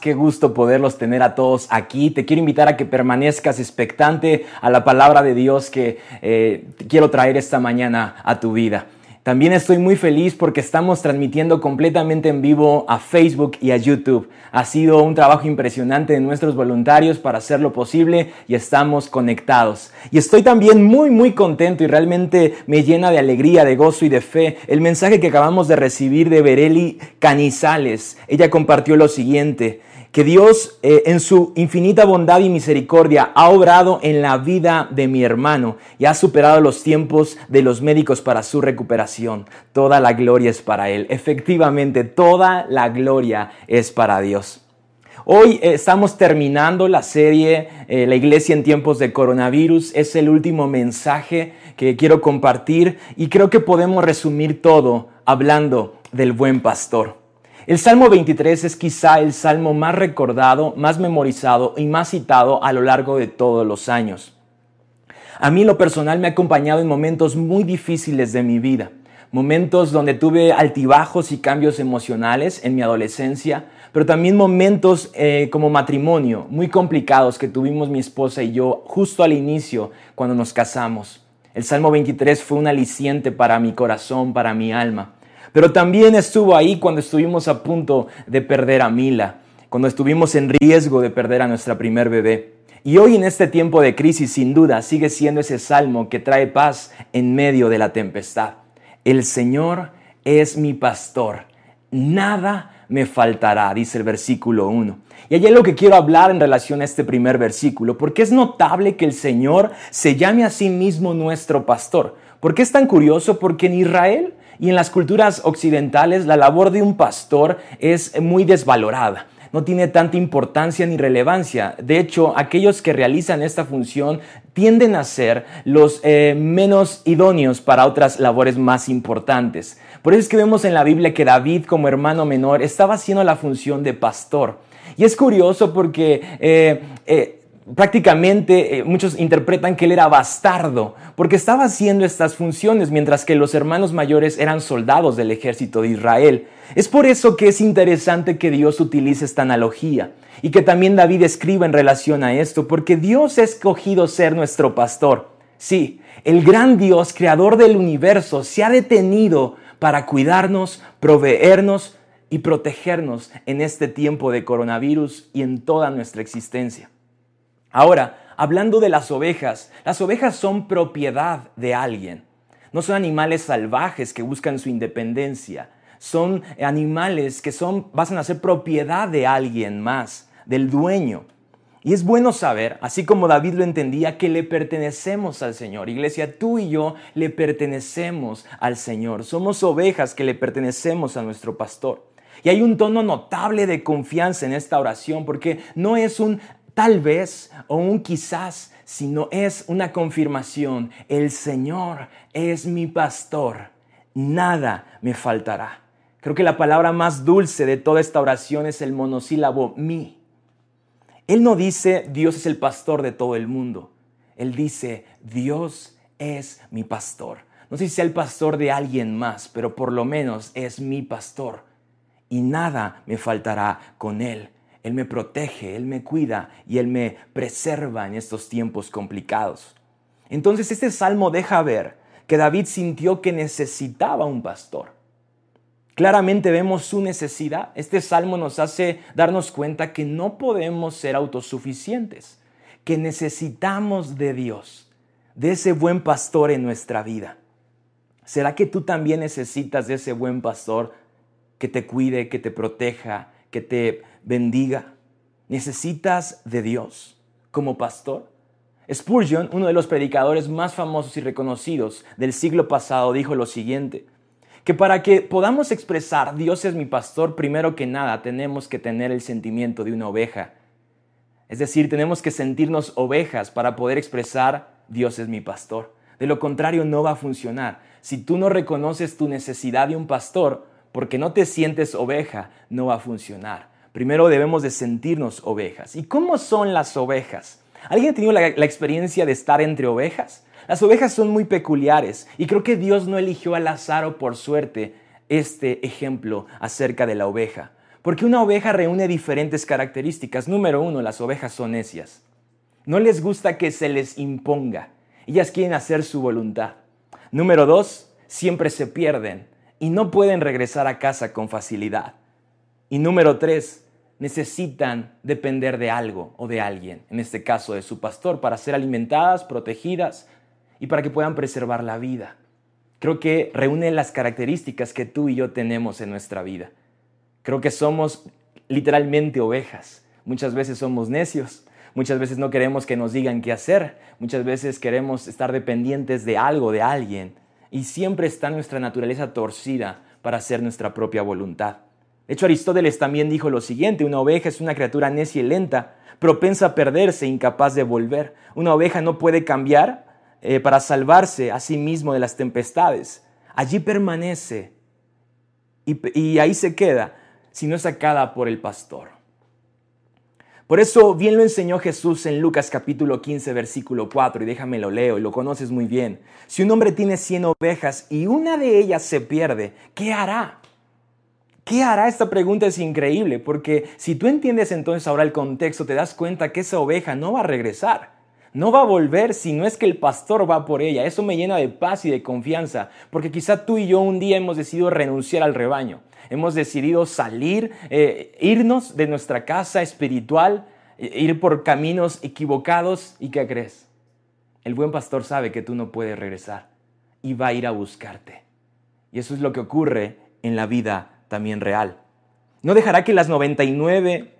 Qué gusto poderlos tener a todos aquí. Te quiero invitar a que permanezcas expectante a la palabra de Dios que eh, quiero traer esta mañana a tu vida. También estoy muy feliz porque estamos transmitiendo completamente en vivo a Facebook y a YouTube. Ha sido un trabajo impresionante de nuestros voluntarios para hacerlo posible y estamos conectados. Y estoy también muy muy contento y realmente me llena de alegría, de gozo y de fe el mensaje que acabamos de recibir de Bereli Canizales. Ella compartió lo siguiente que Dios eh, en su infinita bondad y misericordia ha obrado en la vida de mi hermano y ha superado los tiempos de los médicos para su recuperación. Toda la gloria es para Él. Efectivamente, toda la gloria es para Dios. Hoy eh, estamos terminando la serie eh, La iglesia en tiempos de coronavirus. Es el último mensaje que quiero compartir y creo que podemos resumir todo hablando del buen pastor. El Salmo 23 es quizá el salmo más recordado, más memorizado y más citado a lo largo de todos los años. A mí lo personal me ha acompañado en momentos muy difíciles de mi vida, momentos donde tuve altibajos y cambios emocionales en mi adolescencia, pero también momentos eh, como matrimonio muy complicados que tuvimos mi esposa y yo justo al inicio cuando nos casamos. El Salmo 23 fue un aliciente para mi corazón, para mi alma. Pero también estuvo ahí cuando estuvimos a punto de perder a Mila, cuando estuvimos en riesgo de perder a nuestra primer bebé. Y hoy en este tiempo de crisis, sin duda, sigue siendo ese salmo que trae paz en medio de la tempestad. El Señor es mi pastor, nada me faltará, dice el versículo 1. Y allí es lo que quiero hablar en relación a este primer versículo, porque es notable que el Señor se llame a sí mismo nuestro pastor. ¿Por qué es tan curioso? Porque en Israel y en las culturas occidentales la labor de un pastor es muy desvalorada no tiene tanta importancia ni relevancia. De hecho, aquellos que realizan esta función tienden a ser los eh, menos idóneos para otras labores más importantes. Por eso es que vemos en la Biblia que David como hermano menor estaba haciendo la función de pastor. Y es curioso porque eh, eh, prácticamente eh, muchos interpretan que él era bastardo, porque estaba haciendo estas funciones mientras que los hermanos mayores eran soldados del ejército de Israel. Es por eso que es interesante que Dios utilice esta analogía y que también David escriba en relación a esto, porque Dios ha escogido ser nuestro pastor. Sí, el gran Dios, creador del universo, se ha detenido para cuidarnos, proveernos y protegernos en este tiempo de coronavirus y en toda nuestra existencia. Ahora, hablando de las ovejas, las ovejas son propiedad de alguien. No son animales salvajes que buscan su independencia. Son animales que son, van a ser propiedad de alguien más, del dueño. Y es bueno saber, así como David lo entendía, que le pertenecemos al Señor. Iglesia, tú y yo le pertenecemos al Señor. Somos ovejas que le pertenecemos a nuestro pastor. Y hay un tono notable de confianza en esta oración, porque no es un tal vez o un quizás, sino es una confirmación. El Señor es mi pastor, nada me faltará. Creo que la palabra más dulce de toda esta oración es el monosílabo mi. Él no dice Dios es el pastor de todo el mundo. Él dice Dios es mi pastor. No sé si sea el pastor de alguien más, pero por lo menos es mi pastor. Y nada me faltará con él. Él me protege, Él me cuida y Él me preserva en estos tiempos complicados. Entonces este salmo deja ver que David sintió que necesitaba un pastor. Claramente vemos su necesidad. Este salmo nos hace darnos cuenta que no podemos ser autosuficientes, que necesitamos de Dios, de ese buen pastor en nuestra vida. ¿Será que tú también necesitas de ese buen pastor que te cuide, que te proteja, que te bendiga. ¿Necesitas de Dios como pastor? Spurgeon, uno de los predicadores más famosos y reconocidos del siglo pasado, dijo lo siguiente, que para que podamos expresar Dios es mi pastor, primero que nada tenemos que tener el sentimiento de una oveja. Es decir, tenemos que sentirnos ovejas para poder expresar Dios es mi pastor. De lo contrario, no va a funcionar. Si tú no reconoces tu necesidad de un pastor, porque no te sientes oveja, no va a funcionar. Primero debemos de sentirnos ovejas. ¿Y cómo son las ovejas? ¿Alguien ha tenido la, la, experiencia de estar entre ovejas? Las ovejas son muy peculiares y creo que Dios no eligió al azar o por suerte este ejemplo acerca de la oveja. Porque una oveja reúne diferentes características. Número uno, las ovejas son necias. No les gusta que se les imponga. Ellas quieren hacer su voluntad. Número dos, siempre se pierden y no pueden regresar a casa con facilidad. Y número tres, necesitan depender de algo o de alguien, en este caso de su pastor, para ser alimentadas, protegidas y para que puedan preservar la vida. Creo que reúne las características que tú y yo tenemos en nuestra vida. Creo que somos literalmente ovejas. Muchas veces somos necios, muchas veces no queremos que nos digan qué hacer, muchas veces queremos estar dependientes de algo, de alguien, y siempre está nuestra naturaleza torcida para hacer nuestra propia voluntad. De hecho, Aristóteles también dijo lo siguiente, una oveja es una criatura necia y lenta, propensa a perderse, incapaz de volver. Una oveja no puede cambiar eh, para salvarse a sí mismo de las tempestades. Allí permanece y ahí se queda sino es sacada por el pastor. Por eso bien lo enseñó Jesús en Lucas capítulo 15 versículo 4 y déjame lo leo y lo conoces muy bien. Si un hombre tiene 100 ovejas y una de ellas se pierde, ¿qué hará? ¿Qué hará? Esta pregunta es increíble porque si tú entiendes entonces ahora el contexto te das cuenta que esa oveja no va a regresar. No va a volver si no es que el pastor va por ella. Eso me llena de paz y de confianza, porque quizá tú y yo un día hemos decidido renunciar al rebaño hemos decidido salir, eh, irnos de nuestra casa espiritual, eh, ir por caminos equivocados. ¿Y qué crees? El buen pastor sabe que tú no puedes regresar y va a ir a buscarte. Y eso es lo que ocurre en la vida también real. No dejará que las 99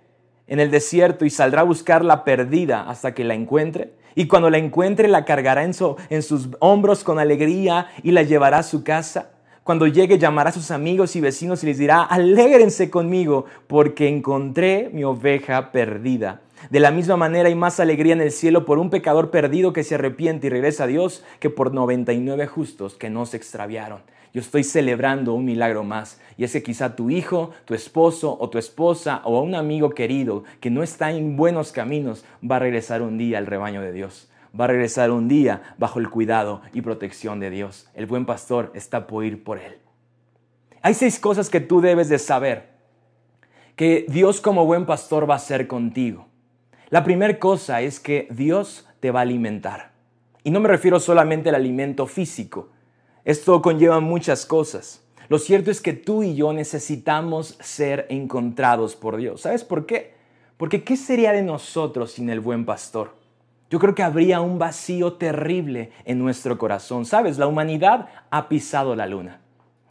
en el desierto y saldrá a buscar la perdida hasta que la encuentre. Y cuando la encuentre la cargará en, en sus hombros con alegría y la llevará a su casa. Cuando llegue llamará a sus amigos y vecinos y les dirá, alégrense conmigo porque encontré mi oveja perdida. De la misma manera hay más alegría en el cielo por un pecador perdido que se arrepiente y regresa a Dios que por 99 justos que no se extraviaron. Yo estoy celebrando un milagro más y es que quizá tu hijo, tu esposo o tu esposa o un amigo querido que no está en buenos caminos va a regresar un día al rebaño de Dios va a regresar un día bajo el cuidado y protección de Dios. El buen pastor está por ir por él. Hay seis cosas que tú debes de saber que Dios como buen pastor va a hacer contigo. La primera cosa es que Dios te va a alimentar. Y no me refiero solamente al alimento físico. Esto conlleva muchas cosas. Lo cierto es que tú y yo necesitamos ser encontrados por Dios. ¿Sabes por qué? Porque ¿qué sería de nosotros sin el buen pastor? yo creo que habría un vacío terrible en nuestro corazón. Sabes, la humanidad ha pisado la luna,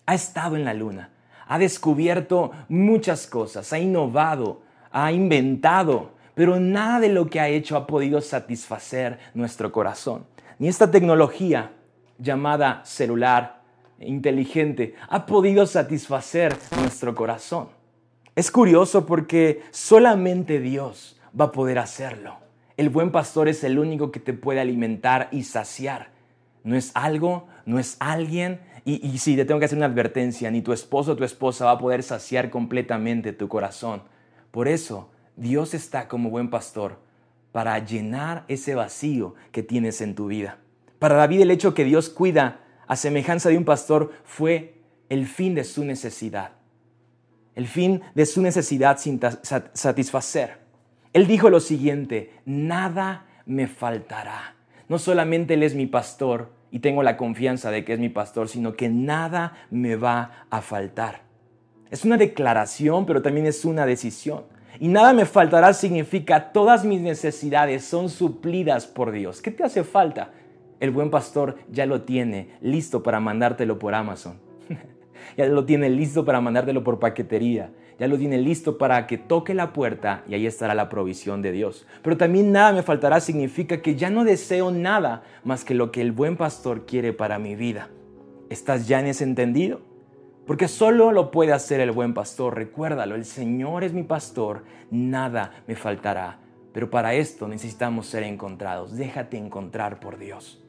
ha estado en la luna, ha descubierto muchas cosas, ha innovado, ha inventado, pero nada de lo que ha hecho ha podido satisfacer nuestro corazón. Ni esta tecnología llamada celular inteligente ha podido satisfacer nuestro corazón. Es curioso porque solamente Dios va a poder hacerlo. El buen pastor es el único que te puede alimentar y saciar. No es algo, no es alguien. Y, y sí, te tengo que hacer una advertencia, ni tu esposo o tu esposa va a poder saciar completamente tu corazón. Por eso, Dios está como buen pastor para llenar ese vacío que tienes en tu vida. Para David el hecho que Dios cuida a semejanza de un pastor fue el fin de su necesidad. El fin de su necesidad sin satisfacer. Él dijo lo siguiente, nada me faltará. No solamente Él es mi pastor y tengo la confianza de que es mi pastor, sino que nada me va a faltar. Es una declaración, pero también es una decisión. Y nada me faltará significa todas mis necesidades son suplidas por Dios. ¿Qué te hace falta? El buen pastor ya lo tiene listo para mandártelo por Amazon. ya lo tiene listo para mandártelo por paquetería ya lo tiene listo para que toque la puerta y ahí estará la provisión de Dios. Pero también nada me faltará significa que ya no deseo nada más que lo que el buen pastor quiere para mi vida. ¿Estás ya en ese entendido? Porque solo lo puede hacer el buen pastor. Recuérdalo, el Señor es mi pastor, nada me faltará. Pero para esto necesitamos ser encontrados. Déjate encontrar por Dios.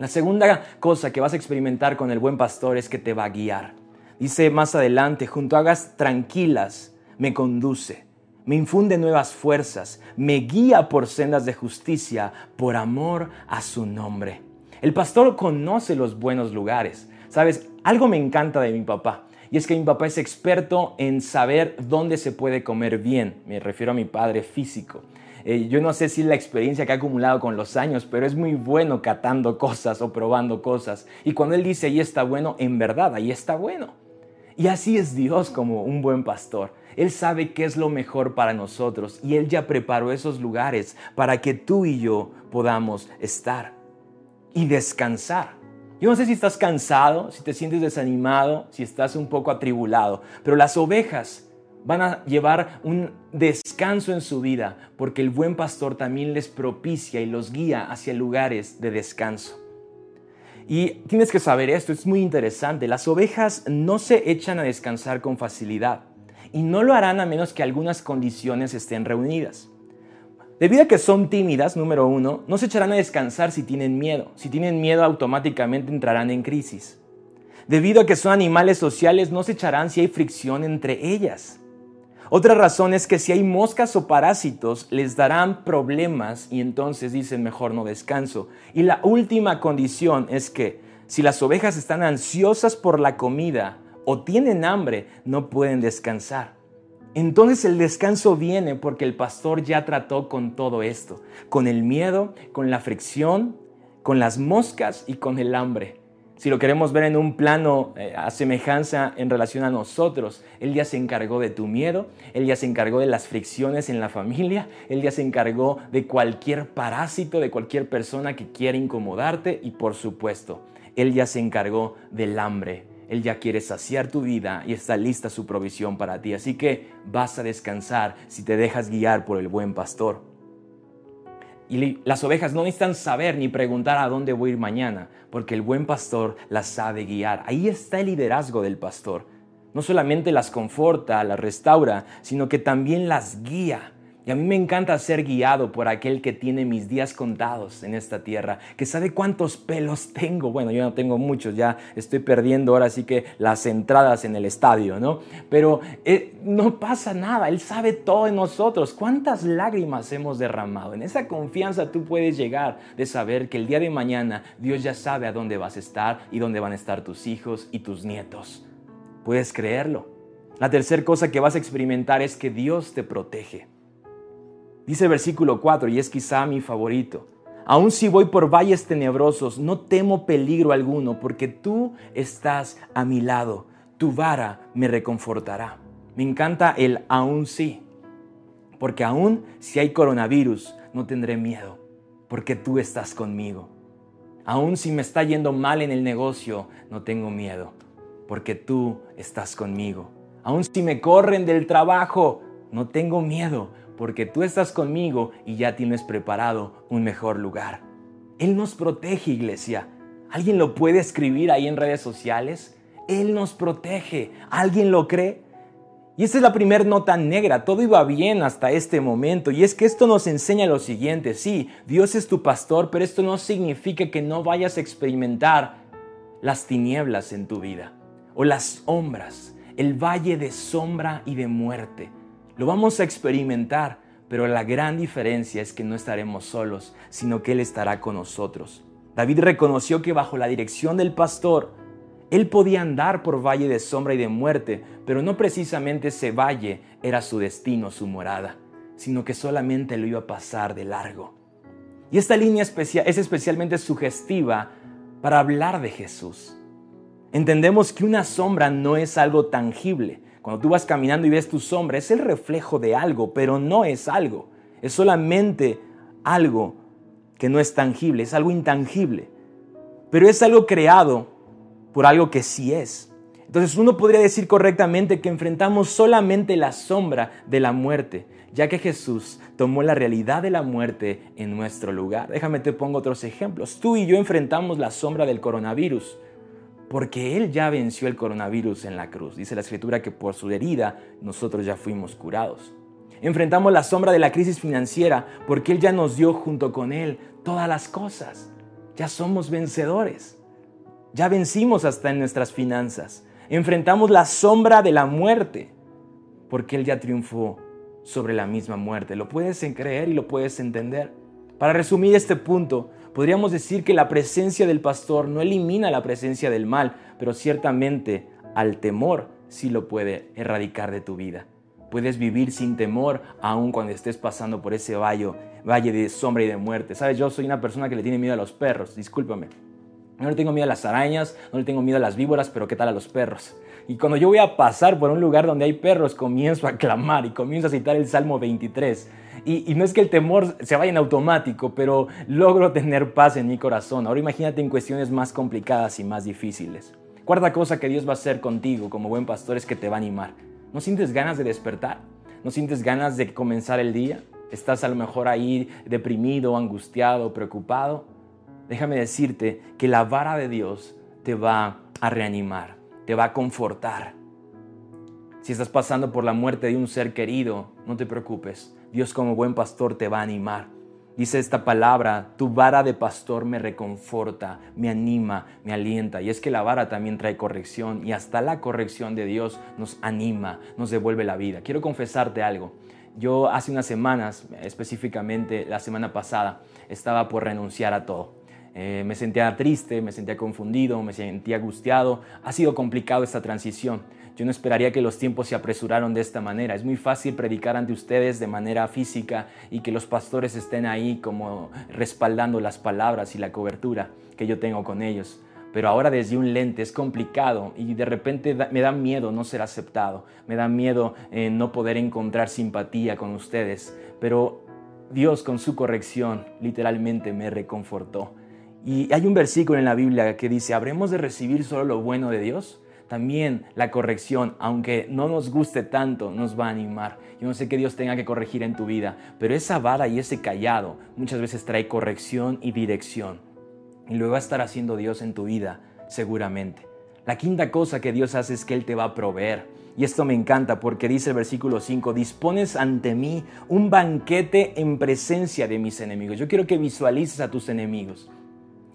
La segunda cosa que vas a experimentar con el buen pastor es que te va a guiar. Dice más adelante, junto a agas tranquilas me conduce, me infunde nuevas fuerzas, me guía por sendas de justicia, por amor a su nombre. El pastor conoce los buenos lugares. Sabes, algo me encanta de mi papá. Y es que mi papá es experto en saber dónde se puede comer bien. Me refiero a mi padre físico. Eh, yo no sé si la experiencia que ha acumulado con los años, pero es muy bueno catando cosas o probando cosas. Y cuando Él dice ahí está bueno, en verdad, ahí está bueno. Y así es Dios como un buen pastor. Él sabe qué es lo mejor para nosotros y Él ya preparó esos lugares para que tú y yo podamos estar y descansar. Yo no sé si estás cansado, si te sientes desanimado, si estás un poco atribulado, pero las ovejas van a llevar un descanso en su vida porque el buen pastor también les propicia y los guía hacia lugares de descanso. Y tienes que saber esto, es muy interesante. Las ovejas no se echan a descansar con facilidad y no lo harán a menos que algunas condiciones estén reunidas. Debido a que son tímidas, número uno, no se echarán a descansar si tienen miedo. Si tienen miedo, automáticamente entrarán en crisis. Debido a que son animales sociales, no se echarán si hay fricción entre ellas. Otra razón es que si hay moscas o parásitos, les darán problemas y entonces dicen mejor no descanso. Y la última condición es que si las ovejas están ansiosas por la comida o tienen hambre, no pueden descansar. Entonces el descanso viene porque el pastor ya trató con todo esto, con el miedo, con la fricción, con las moscas y con el hambre. Si lo queremos ver en un plano eh, a semejanza en relación a nosotros, Él ya se encargó de tu miedo, Él ya se encargó de las fricciones en la familia, Él ya se encargó de cualquier parásito, de cualquier persona que quiera incomodarte y por supuesto, Él ya se encargó del hambre. Él ya quiere saciar tu vida y está lista su provisión para ti. Así que vas a descansar si te dejas guiar por el buen pastor. Y las ovejas no necesitan saber ni preguntar a dónde voy a ir mañana, porque el buen pastor las sabe guiar. Ahí está el liderazgo del pastor. No solamente las conforta, las restaura, sino que también las guía a mí me encanta ser guiado por aquel que tiene mis días contados en esta tierra, que sabe cuántos pelos tengo. Bueno, yo no tengo muchos, ya estoy perdiendo ahora sí que las entradas en el estadio, ¿no? Pero eh, no pasa nada, Él sabe todo de nosotros. ¿Cuántas lágrimas hemos derramado? En esa confianza tú puedes llegar de saber que el día de mañana Dios ya sabe a dónde vas a estar y dónde van a estar tus hijos y tus nietos. Puedes creerlo. La tercera cosa que vas a experimentar es que Dios te protege. Dice el versículo 4, y es quizá mi favorito. Aun si voy por valles tenebrosos, no temo peligro alguno, porque tú estás a mi lado, tu vara me reconfortará. Me encanta el aún sí, porque aún si hay coronavirus, no tendré miedo, porque tú estás conmigo. Aún si me está yendo mal en el negocio, no tengo miedo, porque tú estás conmigo. Aún si me corren del trabajo, no tengo miedo, porque tú estás conmigo y ya tienes preparado un mejor lugar. Él nos protege, iglesia. ¿Alguien lo puede escribir ahí en redes sociales? Él nos protege. ¿Alguien lo cree? Y esta es la primera nota negra. Todo iba bien hasta este momento. Y es que esto nos enseña lo siguiente. Sí, Dios es tu pastor, pero esto no significa que no vayas a experimentar las tinieblas en tu vida o las sombras, el valle de sombra y de muerte. Lo vamos a experimentar, pero la gran diferencia es que no estaremos solos, sino que Él estará con nosotros. David reconoció que bajo la dirección del pastor, él podía andar por valle de sombra y de muerte, pero no precisamente ese valle era su destino, su morada, sino que solamente lo iba a pasar de largo. Y esta línea es especialmente sugestiva para hablar de Jesús. Entendemos que una sombra no es algo tangible, cuando tú vas caminando y ves tu sombra, es el reflejo de algo, pero no es algo. Es solamente algo que no es tangible, es algo intangible. Pero es algo creado por algo que sí es. Entonces uno podría decir correctamente que enfrentamos solamente la sombra de la muerte, ya que Jesús tomó la realidad de la muerte en nuestro lugar. Déjame te pongo otros ejemplos. Tú y yo enfrentamos la sombra del coronavirus porque Él ya venció el coronavirus en la cruz. Dice la escritura que por su herida nosotros ya fuimos curados. Enfrentamos la sombra de la crisis financiera porque Él ya nos dio junto con Él todas las cosas. Ya somos vencedores. Ya vencimos hasta en nuestras finanzas. Enfrentamos la sombra de la muerte porque Él ya triunfó sobre la misma muerte. Lo puedes creer y lo puedes entender. Para resumir este punto, Podríamos decir que la presencia del pastor no elimina la presencia del mal, pero ciertamente al temor sí lo puede erradicar de tu vida. Puedes vivir sin temor aun cuando estés pasando por ese valle, valle de sombra y de muerte. Sabes, yo soy una persona que le tiene miedo a los perros, discúlpame. No le tengo miedo a las arañas, no le tengo miedo a las víboras, pero ¿qué tal a los perros? Y cuando yo voy a pasar por un lugar donde hay perros, comienzo a clamar y comienzo a citar el Salmo 23. Y, no es que el temor se vaya en automático, pero logro tener paz en mi corazón. Ahora imagínate en cuestiones más complicadas y más difíciles. Cuarta cosa que Dios va a hacer contigo como buen pastor es que te va a animar. ¿No sientes ganas de despertar? ¿No sientes ganas de comenzar el día? ¿Estás a lo mejor ahí deprimido, angustiado, preocupado? Déjame decirte que la vara de Dios te va a reanimar, te va a confortar. Si estás pasando por la muerte de un ser querido, no te preocupes. Dios como buen pastor te va a animar. Dice esta palabra, tu vara de pastor me reconforta, me anima, me alienta. Y es que la vara también trae corrección y hasta la corrección de Dios nos anima, nos devuelve la vida. Quiero confesarte algo. Yo hace unas semanas, específicamente la semana pasada, estaba por renunciar a todo. Eh, me sentía triste, me sentía confundido, me sentía angustiado. Ha sido complicado esta transición. Yo no esperaría que los tiempos se apresuraron de esta manera. Es muy fácil predicar ante ustedes de manera física y que los pastores estén ahí como respaldando las palabras y la cobertura que yo tengo con ellos. Pero ahora desde un lente es complicado y de repente me da miedo no ser aceptado, me da miedo eh, no poder encontrar simpatía con ustedes. Pero Dios con su corrección literalmente me reconfortó. Y hay un versículo en la Biblia que dice, ¿habremos de recibir solo lo bueno de Dios? También la corrección, aunque no nos guste tanto, nos va a animar. Yo no sé qué Dios tenga que corregir en tu vida, pero esa vara y ese callado muchas veces trae corrección y dirección. Y lo va a estar haciendo Dios en tu vida, seguramente. La quinta cosa que Dios hace es que Él te va a proveer. Y esto me encanta porque dice el versículo 5, dispones ante mí un banquete en presencia de mis enemigos. Yo quiero que visualices a tus enemigos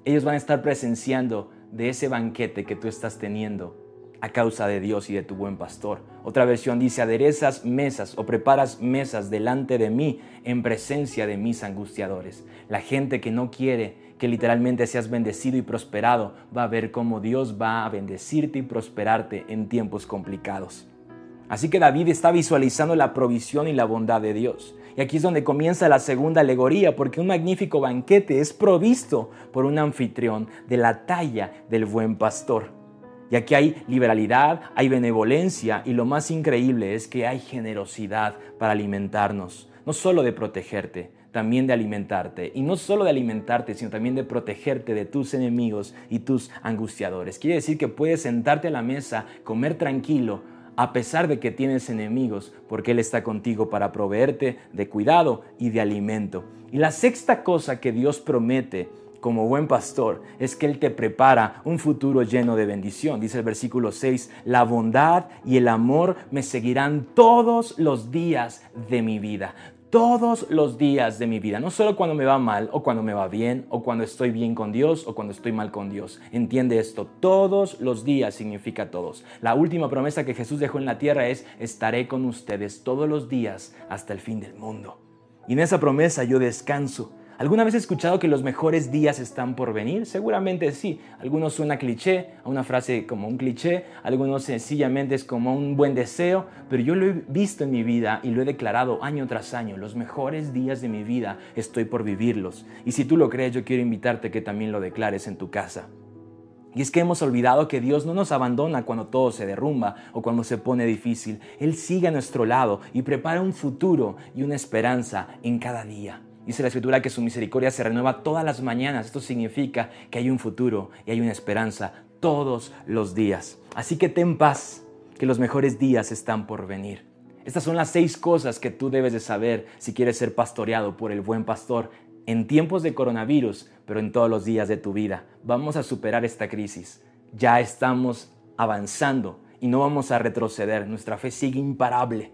ellos van a estar presenciando de ese banquete que tú estás teniendo a causa de Dios y de tu buen pastor. Otra versión dice, aderezas mesas o preparas mesas delante de mí en presencia de mis angustiadores. La gente que no quiere que literalmente seas bendecido y prosperado va a ver cómo Dios va a bendecirte y prosperarte en tiempos complicados. Así que David está visualizando la provisión y la bondad de Dios. Y aquí es donde comienza la segunda alegoría, porque un magnífico banquete es provisto por un anfitrión de la talla del buen pastor. Y aquí hay liberalidad, hay benevolencia y lo más increíble es que hay generosidad para alimentarnos, no solo de protegerte, también de alimentarte. Y no solo de alimentarte, sino también de protegerte de tus enemigos y tus angustiadores. Quiere decir que puedes sentarte a la mesa, comer tranquilo, a pesar de que tienes enemigos, porque Él está contigo para proveerte de cuidado y de alimento. Y la sexta cosa que Dios promete como buen pastor es que Él te prepara un futuro lleno de bendición. Dice el versículo 6, la bondad y el amor me seguirán todos los días de mi vida todos los días de mi vida, no solo cuando me va mal o cuando me va bien o cuando estoy bien con Dios o cuando estoy mal con Dios. Entiende esto, todos los días significa todos. La última promesa que Jesús dejó en la tierra es, estaré con ustedes todos los días hasta el fin del mundo. Y en esa promesa yo descanso ¿Alguna vez has escuchado que los mejores días están por venir? Seguramente sí. Algunos suena cliché, a una frase como un cliché, algunos sencillamente es como un buen deseo, pero yo lo he visto en mi vida y lo he declarado año tras año. Los mejores días de mi vida estoy por vivirlos. Y si tú lo crees, yo quiero invitarte a que también lo declares en tu casa. Y es que hemos olvidado que Dios no nos abandona cuando todo se derrumba o cuando se pone difícil. Él sigue a nuestro lado y prepara un futuro y una esperanza en cada día. Dice la escritura que su misericordia se renueva todas las mañanas. Esto significa que hay un futuro y hay una esperanza todos los días. Así que ten paz, que los mejores días están por venir. Estas son las seis cosas que tú debes de saber si quieres ser pastoreado por el buen pastor en tiempos de coronavirus, pero en todos los días de tu vida. Vamos a superar esta crisis. Ya estamos avanzando y no vamos a retroceder. Nuestra fe sigue imparable.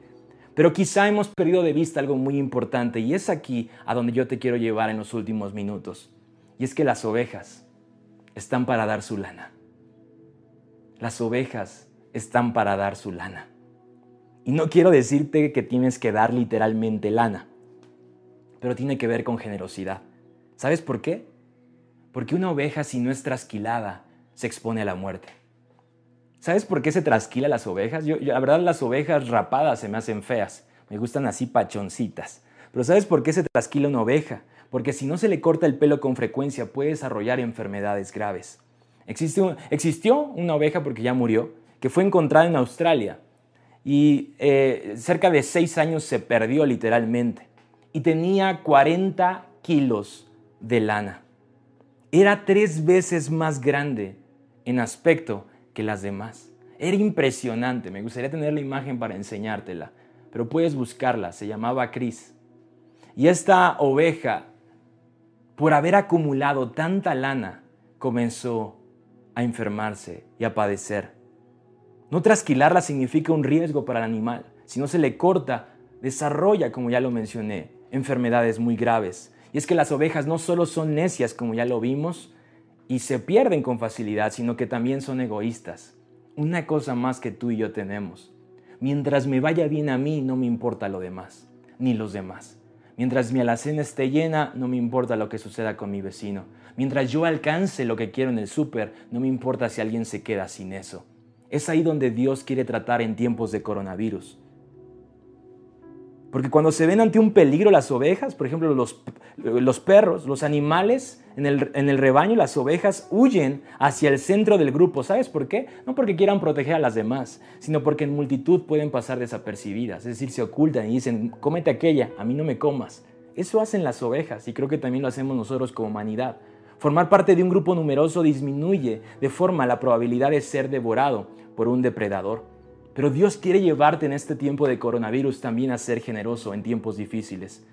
Pero quizá hemos perdido de vista algo muy importante y es aquí a donde yo te quiero llevar en los últimos minutos. Y es que las ovejas están para dar su lana. Las ovejas están para dar su lana. Y no quiero decirte que tienes que dar literalmente lana, pero tiene que ver con generosidad. ¿Sabes por qué? Porque una oveja si no es trasquilada se expone a la muerte. ¿Sabes por qué se trasquila las ovejas? Yo, la verdad las ovejas rapadas se me hacen feas. Me gustan así pachoncitas. Pero ¿sabes por qué se trasquila una oveja? Porque si no se le corta el pelo con frecuencia puede desarrollar enfermedades graves. existió una oveja, porque ya murió, que fue encontrada en Australia y eh, cerca de seis años se perdió literalmente y tenía 40 kilos de lana. Era tres veces más grande en aspecto que las demás. Era impresionante, me gustaría tener la imagen para enseñártela, pero puedes buscarla, se llamaba Chris. Y esta oveja, por haber acumulado tanta lana, comenzó a enfermarse y a padecer. No trasquilarla significa un riesgo para el animal. Si no se le corta, desarrolla, como ya lo mencioné, enfermedades muy graves. Y es que las ovejas no solo son necias, como ya lo vimos, y se pierden con facilidad, sino que también son egoístas. Una cosa más que tú y yo tenemos. Mientras me vaya bien a mí, no me importa lo demás, ni los demás. Mientras mi alacena esté llena, no me importa lo que suceda con mi vecino. Mientras yo alcance lo que quiero en el súper, no me importa si alguien se queda sin eso. Es ahí donde Dios quiere tratar en tiempos de coronavirus. Porque cuando se ven ante un peligro las ovejas, por ejemplo los, los perros, los animales en el, en el, rebaño, las ovejas huyen hacia el centro del grupo. ¿Sabes por qué? No porque quieran proteger a las demás, sino porque en multitud pueden pasar desapercibidas. Es decir, se ocultan y dicen, cómete aquella, a mí no me comas. Eso hacen las ovejas y creo que también lo hacemos nosotros como humanidad. Formar parte de un grupo numeroso disminuye de forma la probabilidad de ser devorado por un depredador. Pero Dios quiere llevarte en este tiempo de coronavirus también a ser generoso en tiempos difíciles.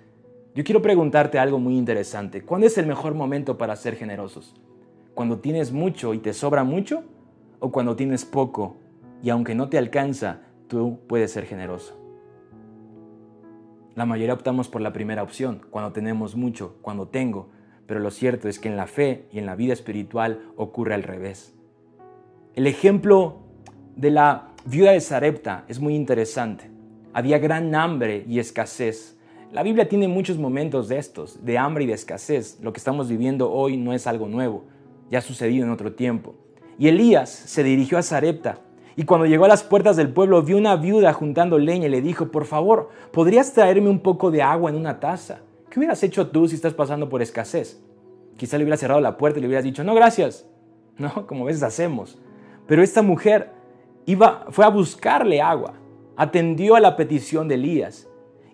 Yo quiero preguntarte algo muy interesante. ¿Cuándo es el mejor momento para ser generosos? ¿Cuando tienes mucho y te sobra mucho? ¿O cuando tienes poco y aunque no te alcanza, tú puedes ser generoso? La mayoría optamos por la primera opción, cuando tenemos mucho, cuando tengo, pero lo cierto es que en la fe y en la vida espiritual ocurre al revés. El ejemplo de la viuda de Sarepta es muy interesante. Había gran hambre y escasez. La Biblia tiene muchos momentos de estos, de hambre y de escasez. Lo que estamos viviendo hoy no es algo nuevo, ya ha sucedido en otro tiempo. Y Elías se dirigió a Sarepta y cuando llegó a las puertas del pueblo vio una viuda juntando leña y le dijo, por favor, ¿podrías traerme un poco de agua en una taza? ¿Qué hubieras hecho tú si estás pasando por escasez? Quizá le hubieras cerrado la puerta y le hubieras dicho, no, gracias. No, como veces hacemos. Pero esta mujer fue a buscarle agua, atendió a la petición de Elías.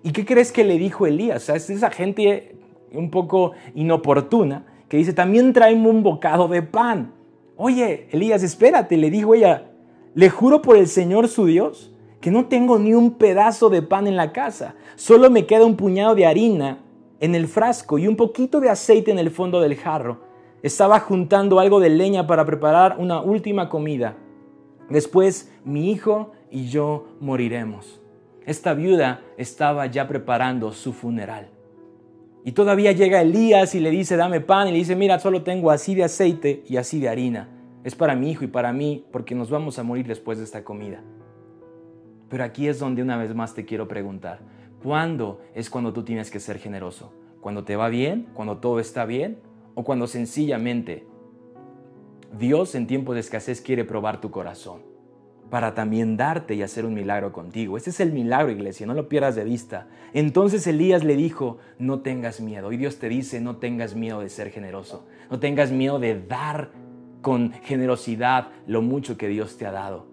¿Y qué crees que le dijo Elías? es esa gente un poco inoportuna que dice, también tráeme un bocado de pan. Oye, Elías, espérate, le dijo ella, le juro por el Señor su Dios que no tengo ni un pedazo de pan en la casa, solo me queda un puñado de harina en el frasco y un poquito de aceite en el fondo del jarro. Estaba juntando algo de leña para preparar una última comida Después mi hijo y yo moriremos. Esta viuda estaba ya preparando su funeral. Y todavía llega Elías y le dice, dame pan, y le dice, mira, solo tengo así de aceite y así de harina. Es para mi hijo y para mí, porque nos vamos a morir después de esta comida. Pero aquí es donde una vez más te quiero preguntar, ¿cuándo es cuando tú tienes que ser generoso? ¿Cuando te va bien? ¿Cuando todo está bien? ¿O cuando sencillamente Dios en tiempos de escasez quiere probar tu corazón para también darte y hacer un milagro contigo. Ese es el milagro, iglesia, no lo pierdas de vista. Entonces Elías le dijo, no tengas miedo. Y Dios te dice, no tengas miedo de ser generoso. No tengas miedo de dar con generosidad lo mucho que Dios te ha dado.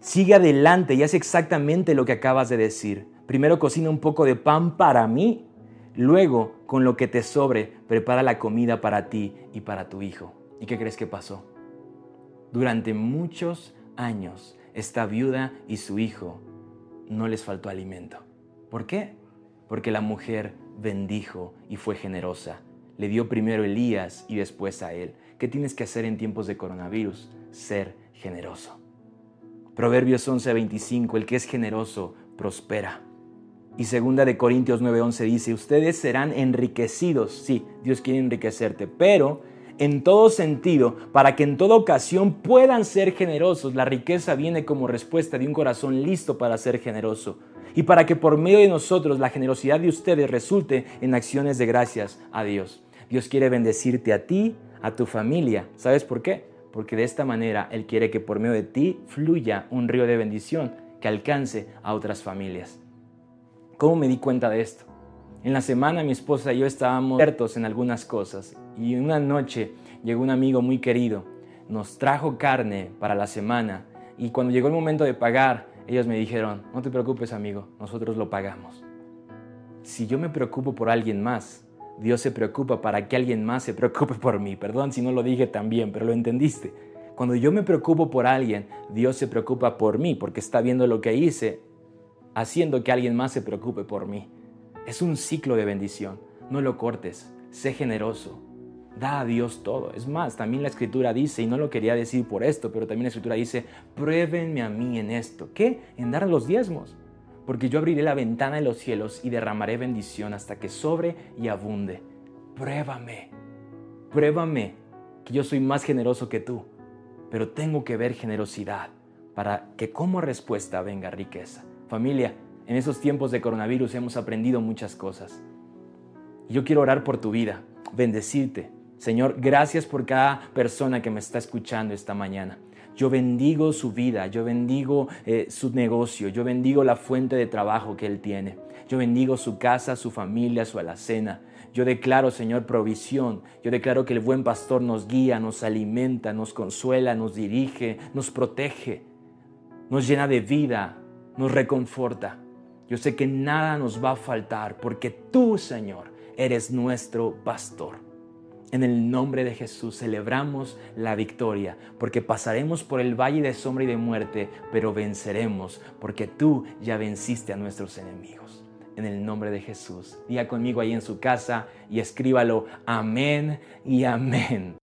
Sigue adelante y haz exactamente lo que acabas de decir. Primero cocina un poco de pan para mí. Luego, con lo que te sobre, prepara la comida para ti y para tu hijo. ¿Y qué crees que pasó? Durante muchos años, esta viuda y su hijo no les faltó alimento. ¿Por qué? Porque la mujer bendijo y fue generosa. Le dio primero a Elías y después a él. ¿Qué tienes que hacer en tiempos de coronavirus? Ser generoso. Proverbios 11:25, el que es generoso prospera. Y segunda de Corintios 9:11 dice, ustedes serán enriquecidos. Sí, Dios quiere enriquecerte, pero en todo sentido, para que en toda ocasión puedan ser generosos. La riqueza viene como respuesta de un corazón listo para ser generoso. Y para que por medio de nosotros la generosidad de ustedes resulte en acciones de gracias a Dios. Dios quiere bendecirte a ti, a tu familia. ¿Sabes por qué? porque de esta manera Él quiere que por medio de ti fluya un río de bendición que alcance a otras familias. ¿Cómo me di cuenta de esto? En la semana mi esposa y yo estábamos ciertos en algunas cosas y una noche llegó un amigo muy querido, nos trajo carne para la semana y cuando llegó el momento de pagar, ellos me dijeron, no te preocupes amigo, nosotros lo pagamos. Si yo me preocupo por alguien más, Dios se preocupa para que alguien más se preocupe por mí. Perdón si no lo dije tan bien, pero lo entendiste. Cuando yo me preocupo por alguien, Dios se preocupa por mí porque está viendo lo que hice, haciendo que alguien más se preocupe por mí. Es un ciclo de bendición. No lo cortes. Sé generoso. Da a Dios todo. Es más, también la escritura dice, y no lo quería decir por esto, pero también la escritura dice, pruébenme a mí en esto. ¿Qué? En dar los diezmos porque yo abriré la ventana de los cielos y derramaré bendición hasta que sobre y abunde. Pruébame, pruébame que yo soy más generoso que tú, pero tengo que ver generosidad para que como respuesta venga riqueza. Familia, en esos tiempos de coronavirus hemos aprendido muchas cosas. Yo quiero orar por tu vida, bendecirte. Señor, gracias por cada persona que me está escuchando esta mañana. Yo bendigo su vida, yo bendigo eh, su negocio, yo bendigo la fuente de trabajo que Él tiene. Yo bendigo su casa, su familia, su alacena. Yo declaro, Señor, provisión. Yo declaro que el buen pastor nos guía, nos alimenta, nos consuela, nos dirige, nos protege, nos llena de vida, nos reconforta. Yo sé que nada nos va a faltar porque tú, Señor, eres nuestro pastor. En el nombre de Jesús celebramos la victoria, porque pasaremos por el valle de sombra y de muerte, pero venceremos, porque tú ya venciste a nuestros enemigos. En el nombre de Jesús. Diga conmigo ahí en su casa y escríbalo. Amén y amén.